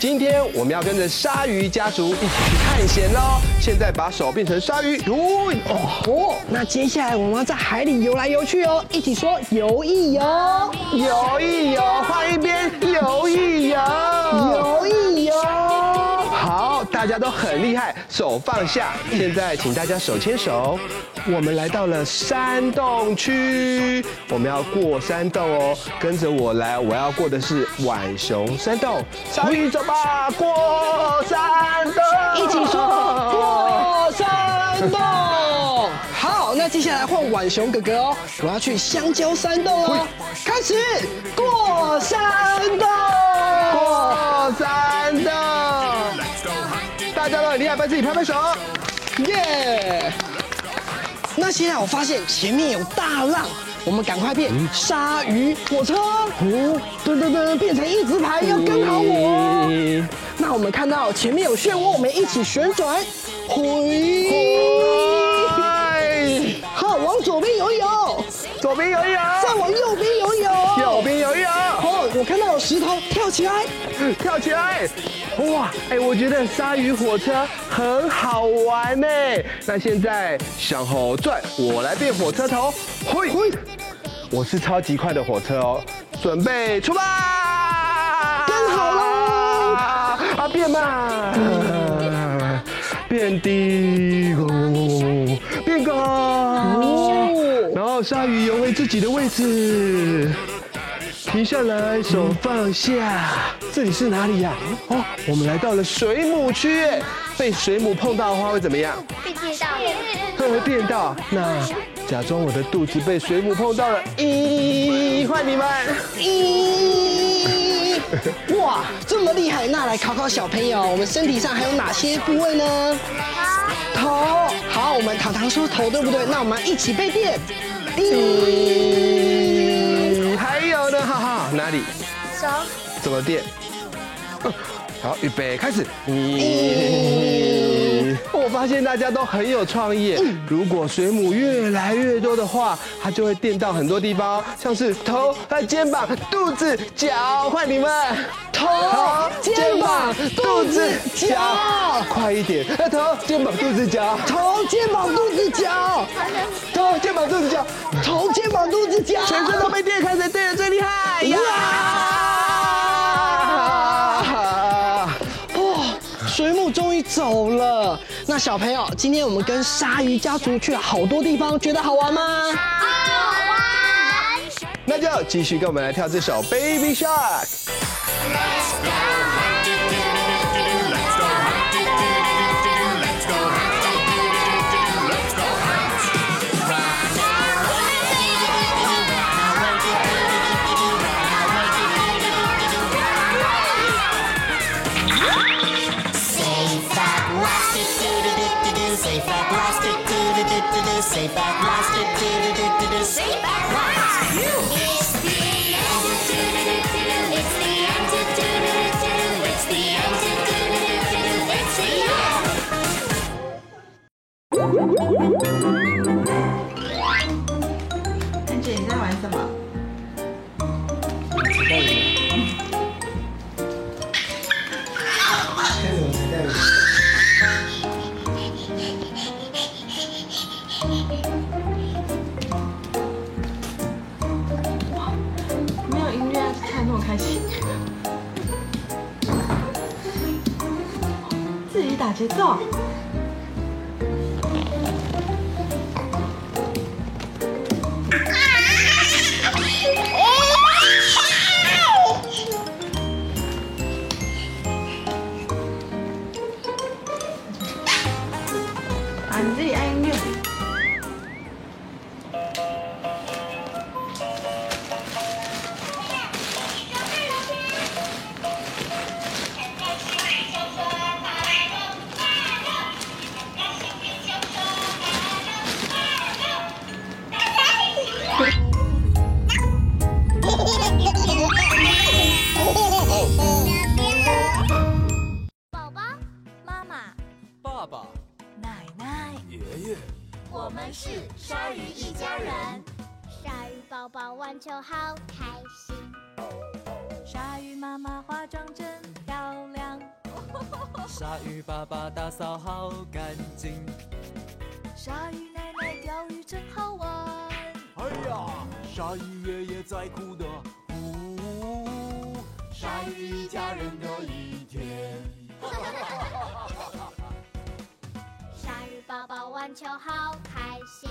今天我们要跟着鲨鱼家族一起去探险喽！现在把手变成鲨鱼，游哦。哦，那接下来我们要在海里游来游去哦，一起说游一游，游一游，换一边，游一，游都很厉害，手放下。现在请大家手牵手，我们来到了山洞区，我们要过山洞哦，跟着我来，我要过的是浣熊山洞，鲨鱼走吧，过山洞，一起说过山洞。好，那接下来换浣熊哥哥哦，我要去香蕉山洞哦，开始过山洞，过山洞。大家都很厉害，帮自己拍拍手，耶！那现在我发现前面有大浪，我们赶快变鲨鱼火车，哦，噔噔噔，变成一字排，要跟好我。那我们看到前面有漩涡，我们一起旋转，回，好，往左边游一游，左边游一游，再往右边游一游，右边游泳。好，我看到有石头，跳起来，跳起来。哇，哎，我觉得鲨鱼火车很好玩呢。那现在向后转，我来变火车头，嘿，我是超级快的火车哦，准备出发，跟好啦，啊，变慢，变低，变高，然后鲨鱼游回自己的位置。停下来，手放下。这里是哪里呀？哦，我们来到了水母区。被水母碰到的话会怎么样？被电到。会电到。那假装我的肚子被水母碰到了。咦，换你们。咦，哇，这么厉害！那来考考小朋友，我们身体上还有哪些部位呢？头。头。好，我们糖糖说头对不对？那我们一起被电。咦，哪里？手。怎么垫？好，预备，开始。我发现大家都很有创意。如果水母越来越多的话，它就会电到很多地方，像是头、肩膀、肚子、脚。换你们，头、肩膀、肚子、脚，快一点！头、肩膀、肚子、脚，头、肩膀、肚子、脚，头、肩膀、肚子、脚，头、肩膀、肚子、脚，全身都被电开，谁电的最厉害？呀！水母终于走了。那小朋友，今天我们跟鲨鱼家族去了好多地方，觉得好玩吗？好玩。那就继续跟我们来跳这首 Baby Shark。安宝宝玩球好开心，鲨鲨鱼妈妈化妆真漂亮，鲨鱼爸爸打扫好干净，鲨鱼奶奶钓鱼真好玩。哎呀，鲨鱼爷爷在哭的，呜，鲨鱼一家人的一天。鲨鱼宝宝玩球好开心，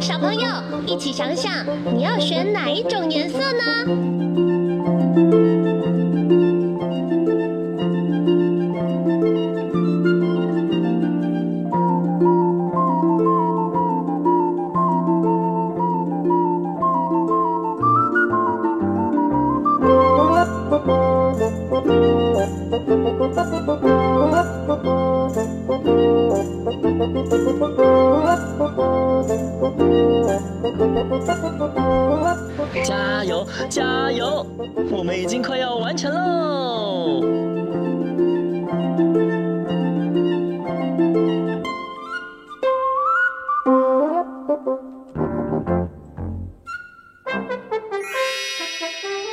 小朋友一起想想，你要选哪一种颜色呢？快要完成喽。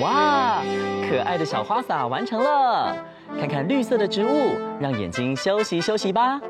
哇，可爱的小花洒完成了！看看绿色的植物，让眼睛休息休息吧。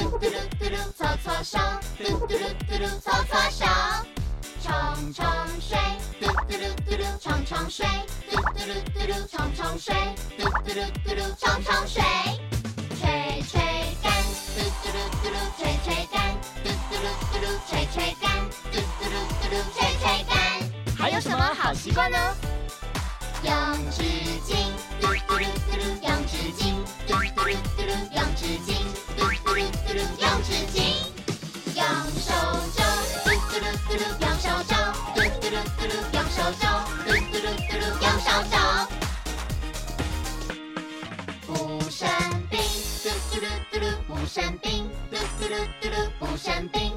嘟嘟噜嘟噜，搓搓手，嘟嘟噜嘟噜，搓搓手。冲冲水，嘟嘟噜嘟噜，冲冲水，嘟嘟噜嘟噜，冲冲水，嘟嘟噜嘟噜，冲冲水。吹吹干，嘟嘟噜嘟噜，吹吹干，嘟嘟噜嘟噜，吹吹干，嘟嘟噜嘟噜，吹吹干。还有什么好习惯呢？用纸巾，嘟嘟噜嘟噜，用纸巾，嘟嘟噜嘟噜，用纸巾，嘟噜，用纸巾。用手肘，嘟嘟噜嘟噜，用手肘，嘟嘟噜嘟噜，用手肘，嘟嘟噜嘟噜，用手肘。不生病，嘟嘟噜嘟噜，不生病，嘟嘟噜嘟噜，不生病，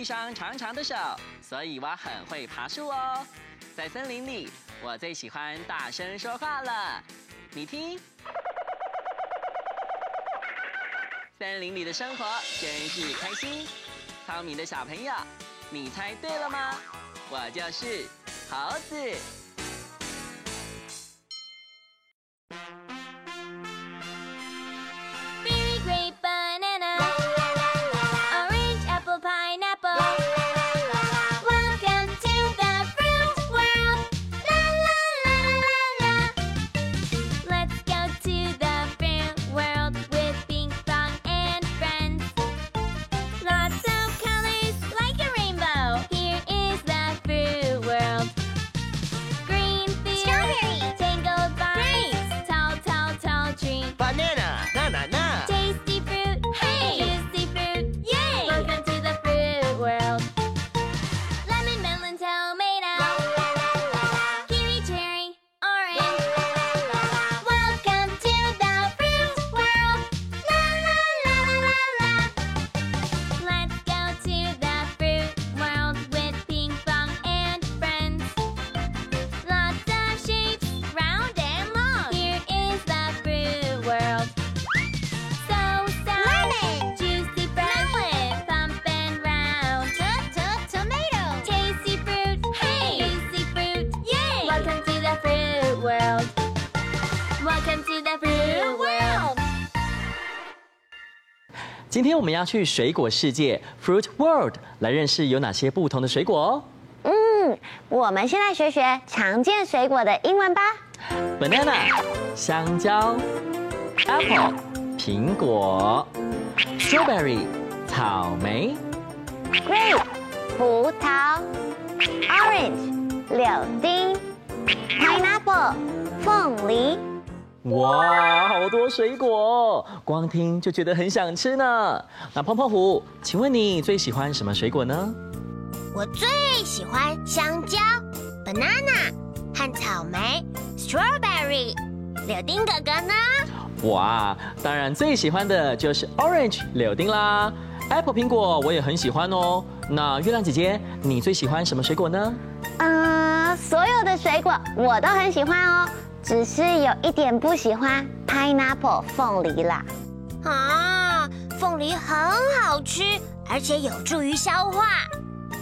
一双长长的手，所以我很会爬树哦。在森林里，我最喜欢大声说话了。你听，森林里的生活真是开心。聪明的小朋友，你猜对了吗？我就是猴子。Welcome to the fruit world。今天我们要去水果世界 Fruit World 来认识有哪些不同的水果哦。嗯，我们先来学学常见水果的英文吧。Banana，香蕉。Apple，苹果。Strawberry，草莓。Grape，葡萄。Orange，柳丁。Pineapple，凤梨。哇，好多水果，光听就觉得很想吃呢。那胖胖虎，请问你最喜欢什么水果呢？我最喜欢香蕉、banana 和草莓。Strawberry，柳丁哥哥呢？哇，当然最喜欢的就是 Orange 柳丁啦。Apple 苹果我也很喜欢哦。那月亮姐姐，你最喜欢什么水果呢？嗯、呃，所有的水果我都很喜欢哦，只是有一点不喜欢 Pineapple 凤梨啦。啊，凤梨很好吃，而且有助于消化。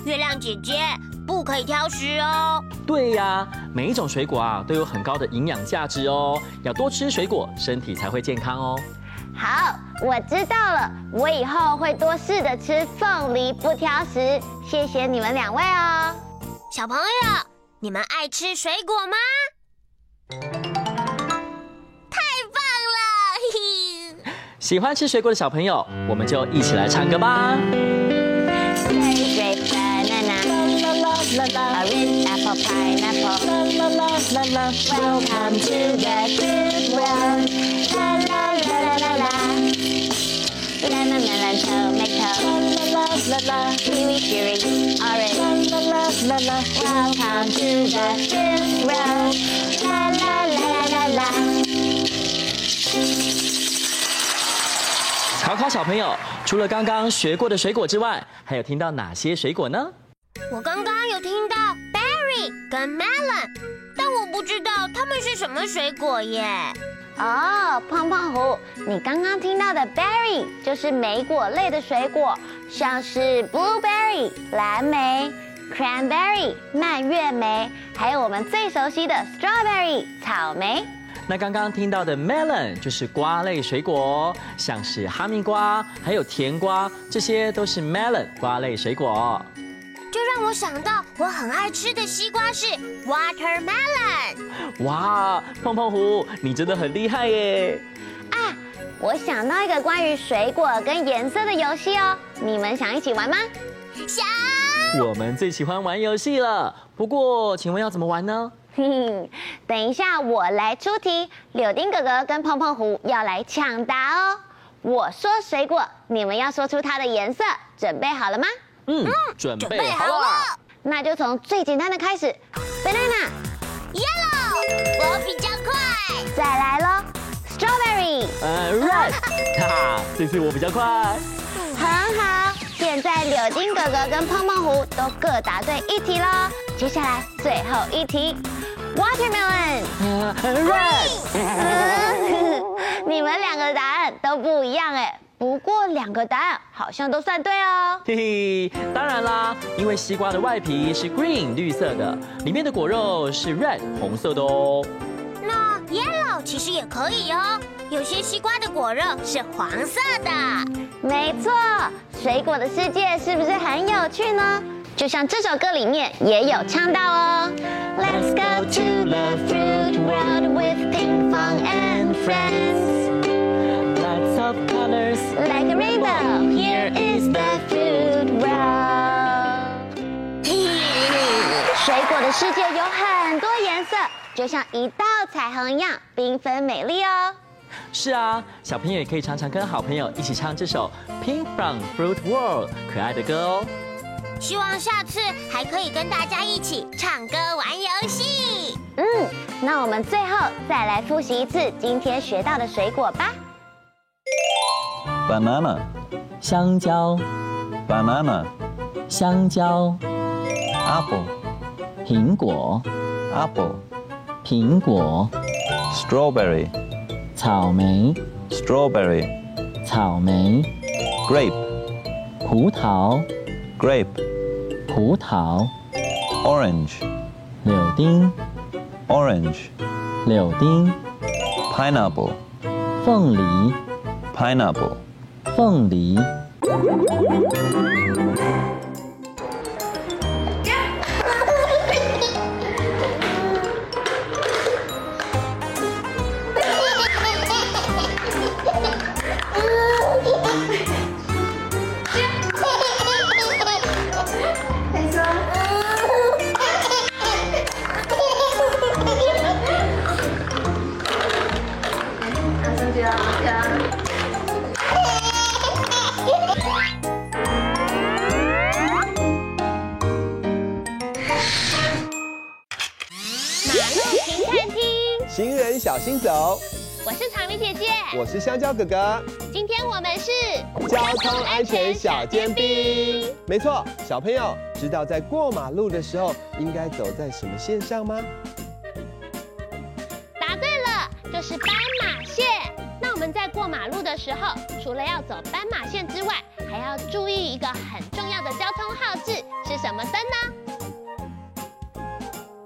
月亮姐姐。不可以挑食哦。对呀，每一种水果啊都有很高的营养价值哦，要多吃水果，身体才会健康哦。好，我知道了，我以后会多试着吃凤梨，不挑食。谢谢你们两位哦。小朋友，你们爱吃水果吗？太棒了！喜欢吃水果的小朋友，我们就一起来唱歌吧。La la, orange, apple, pineapple. La la la la la. Welcome to the fruit world. La la la la 考考小朋友，除了刚刚学过的水果之外，还有听到哪些水果呢？我刚刚有听到 berry 跟 melon，但我不知道它们是什么水果耶。哦，胖胖虎，你刚刚听到的 berry 就是莓果类的水果，像是 blueberry 蓝莓、cranberry 蔓越莓，还有我们最熟悉的 strawberry 草莓。那刚刚听到的 melon 就是瓜类水果，像是哈密瓜，还有甜瓜，这些都是 melon 瓜类水果。就让我想到我很爱吃的西瓜是 watermelon。哇，胖胖虎，你真的很厉害耶！啊，我想到一个关于水果跟颜色的游戏哦，你们想一起玩吗？想。我们最喜欢玩游戏了，不过请问要怎么玩呢？等一下我来出题，柳丁哥哥跟胖胖虎要来抢答哦。我说水果，你们要说出它的颜色，准备好了吗？嗯，准备好了，那就从最简单的开始，banana，yellow，我比较快，再来喽，strawberry，呃，red，哈哈，这次我比较快，很好，现在柳丁哥哥跟胖胖虎都各答对一题喽，接下来最后一题，watermelon，red，你们两个答案都不一样哎。不过两个答案好像都算对哦。嘿嘿，当然啦，因为西瓜的外皮是 green 绿色的，里面的果肉是 red 红色的哦。那 yellow 其实也可以哦，有些西瓜的果肉是黄色的。没错，水果的世界是不是很有趣呢？就像这首歌里面也有唱到哦。Let's go to the fruit world with Ping Pong and friends. The fruit world。水果的世界有很多颜色，就像一道彩虹一样缤纷美丽哦。是啊，小朋友也可以常常跟好朋友一起唱这首《Pink from Fruit World》可爱的歌哦。希望下次还可以跟大家一起唱歌玩游戏。嗯，那我们最后再来复习一次今天学到的水果吧。banana，香蕉；banana，香蕉；apple，苹果；apple，苹果；strawberry，草莓；strawberry，草莓；grape，葡萄；grape，葡萄；orange，柳丁；orange，柳丁；pineapple，凤梨；pineapple。凤梨。马路停看听，行人小心走，我是草莓姐姐，我是香蕉哥哥。今天我们是交通安全小尖兵。没错，小朋友知道在过马路的时候应该走在什么线上吗？答对了，就是斑马线。那我们在过马路的时候，除了要走斑马线之外，还要注意一个很重要的交通号志，是什么灯呢？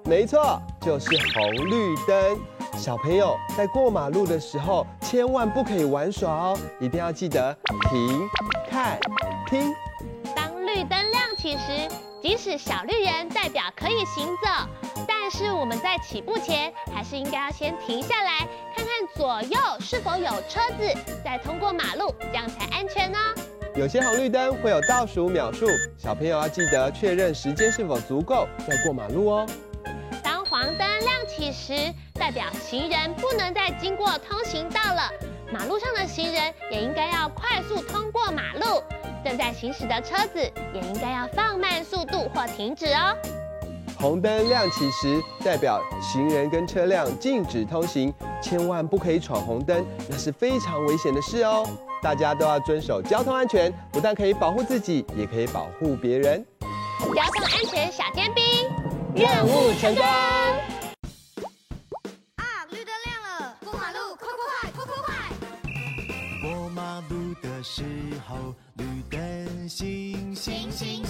没错，就是红绿灯。小朋友在过马路的时候，千万不可以玩耍哦，一定要记得停、看、听。当绿灯亮起时，即使小绿人代表可以行走，但是我们在起步前，还是应该要先停下来，看看左右是否有车子，再通过马路，这样才安全哦。有些红绿灯会有倒数秒数，小朋友要记得确认时间是否足够，再过马路哦。时，代表行人不能再经过通行道了。马路上的行人也应该要快速通过马路，正在行驶的车子也应该要放慢速度或停止哦。红灯亮起时，代表行人跟车辆禁止通行，千万不可以闯红灯，那是非常危险的事哦。大家都要遵守交通安全，不但可以保护自己，也可以保护别人。交通安全小尖兵，任务成功。时候，绿灯行行行，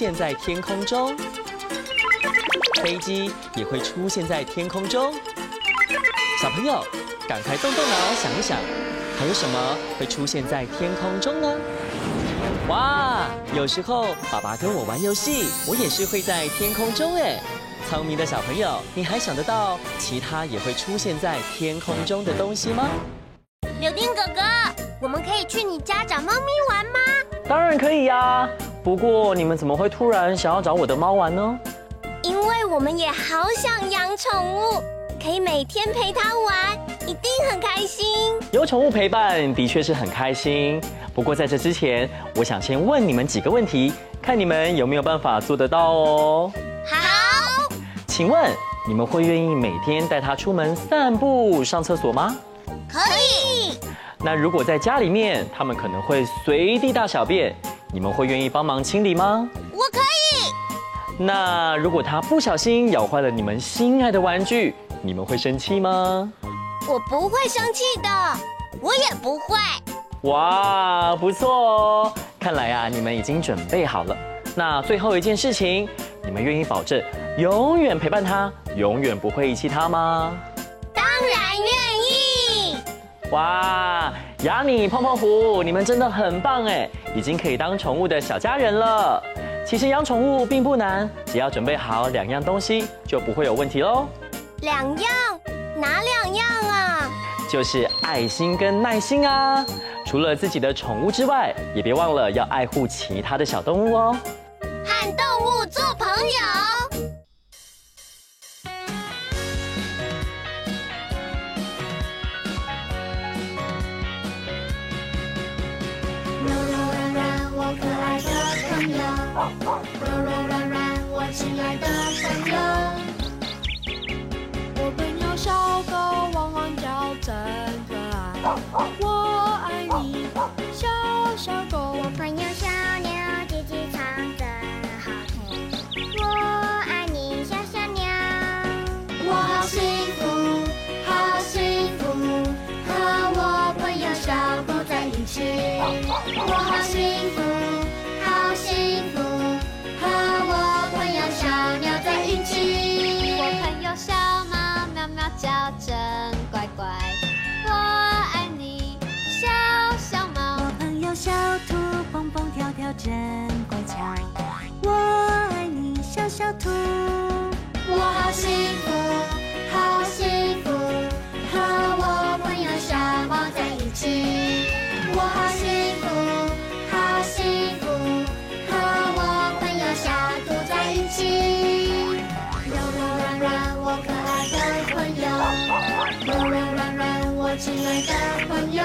现在天空中，飞机也会出现在天空中。小朋友，赶快动动脑想一想，还有什么会出现在天空中呢？哇，有时候爸爸跟我玩游戏，我也是会在天空中哎。聪明的小朋友，你还想得到其他也会出现在天空中的东西吗？柳丁哥哥，我们可以去你家找猫咪玩吗？当然可以呀，不过你们怎么会突然想要找我的猫玩呢？因为我们也好想养宠物，可以每天陪它玩，一定很开心。有宠物陪伴的确是很开心，不过在这之前，我想先问你们几个问题，看你们有没有办法做得到哦。好，请问你们会愿意每天带它出门散步、上厕所吗？可以。那如果在家里面，他们可能会随地大小便，你们会愿意帮忙清理吗？我可以。那如果它不小心咬坏了你们心爱的玩具，你们会生气吗？我不会生气的，我也不会。哇，不错哦！看来啊，你们已经准备好了。那最后一件事情，你们愿意保证永远陪伴他，永远不会遗弃他吗？当然愿意。哇，亚妮、碰碰虎，你们真的很棒哎，已经可以当宠物的小家人了。其实养宠物并不难，只要准备好两样东西，就不会有问题喽。两样？哪两样啊？就是爱心跟耐心啊。除了自己的宠物之外，也别忘了要爱护其他的小动物哦。和动物做朋友。朋友。柔柔软软。我亲爱的朋友。小兔。我好幸福，好幸福，和我朋友小猫在一起。我好幸福，好幸福，和我朋友小兔在一起。柔柔软软，我可爱的朋友，柔柔软软，我亲爱的朋友。